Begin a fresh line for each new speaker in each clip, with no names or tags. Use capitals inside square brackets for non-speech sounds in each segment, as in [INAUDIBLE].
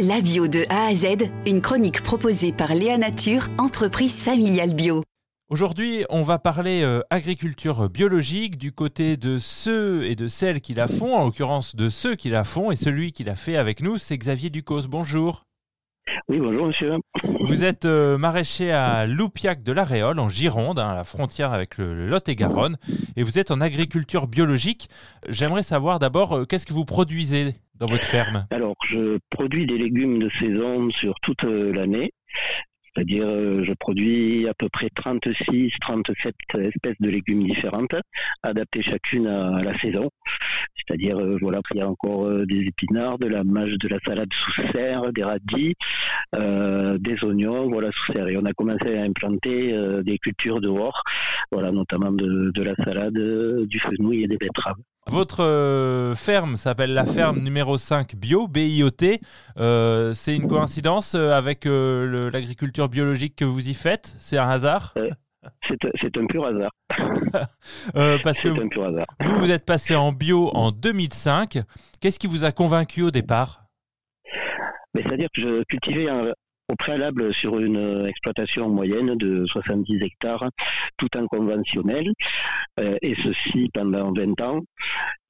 La bio de A à Z, une chronique proposée par Léa Nature, entreprise familiale bio.
Aujourd'hui, on va parler euh, agriculture biologique du côté de ceux et de celles qui la font, en l'occurrence de ceux qui la font, et celui qui l'a fait avec nous, c'est Xavier Ducos. Bonjour.
Oui, bonjour monsieur.
Vous êtes euh, maraîcher à Loupiac de la Réole, en Gironde, hein, à la frontière avec le, Lot-et-Garonne, et vous êtes en agriculture biologique. J'aimerais savoir d'abord, euh, qu'est-ce que vous produisez dans votre ferme?
Alors, je produis des légumes de saison sur toute euh, l'année. C'est-à-dire, euh, je produis à peu près 36, 37 espèces de légumes différentes, adaptées chacune à, la saison. C'est-à-dire, euh, voilà, il y a encore des épinards, de la mâche, de la salade sous serre, des radis, des oignons, voilà, sous serre. Et on a commencé à implanter des cultures dehors, voilà, notamment de, de la salade, du fenouil et des betteraves.
Votre euh, ferme s'appelle la ferme numéro 5 bio, BIOT. Euh, c'est une coïncidence euh, avec l'agriculture biologique que vous y faites? C'est un hasard?
C'est un pur hasard. [LAUGHS]
parce que un pur hasard. vous, vous êtes passé en bio en 2005. Qu'est-ce qui vous a convaincu au départ?
C'est-à-dire que je cultivais un, au préalable sur une euh, exploitation moyenne de 70 hectares, tout en conventionnel, euh, et ceci pendant 20 ans.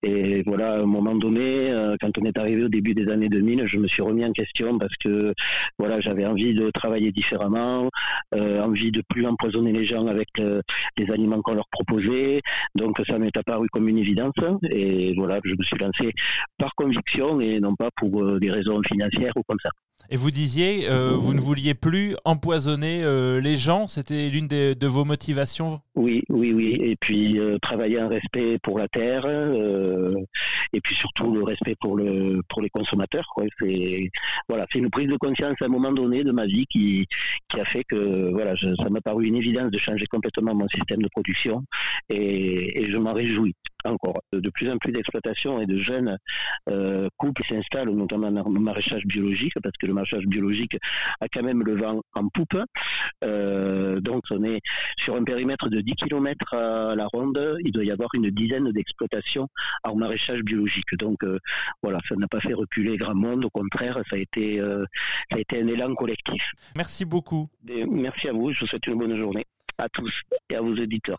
Et voilà, à un moment donné, euh, quand on est arrivé au début des années 2000, je me suis remis en question parce que voilà, j'avais envie de travailler différemment, envie de plus empoisonner les gens avec les aliments qu'on leur proposait. Donc ça m'est apparu comme une évidence. Et voilà, je me suis lancé par conviction et non pas pour des raisons financières ou comme ça.
Et vous disiez, euh, vous ne vouliez plus empoisonner euh, les gens, c'était l'une de vos motivations
Oui, oui, oui. Et puis euh, travailler un respect pour la terre, et puis surtout le respect pour le pour les consommateurs. C'est voilà, c'est une prise de conscience à un moment donné de ma vie qui qui a fait que voilà, ça m'a paru une évidence de changer complètement mon système de production, et je m'en réjouis encore. De plus en plus d'exploitations et de jeunes euh, couples s'installent, notamment dans le maraîchage biologique, parce que le maraîchage biologique a quand même le vent en poupe. Euh, donc on est sur un périmètre de 10 km à la ronde, il doit y avoir une dizaine d'exploitations en maraîchage biologique. Donc euh, voilà, ça n'a pas fait reculer grand monde, au contraire, ça a été, ça a été un élan collectif.
Merci beaucoup.
merci à vous, je vous souhaite une bonne journée à tous et à vos éditeurs.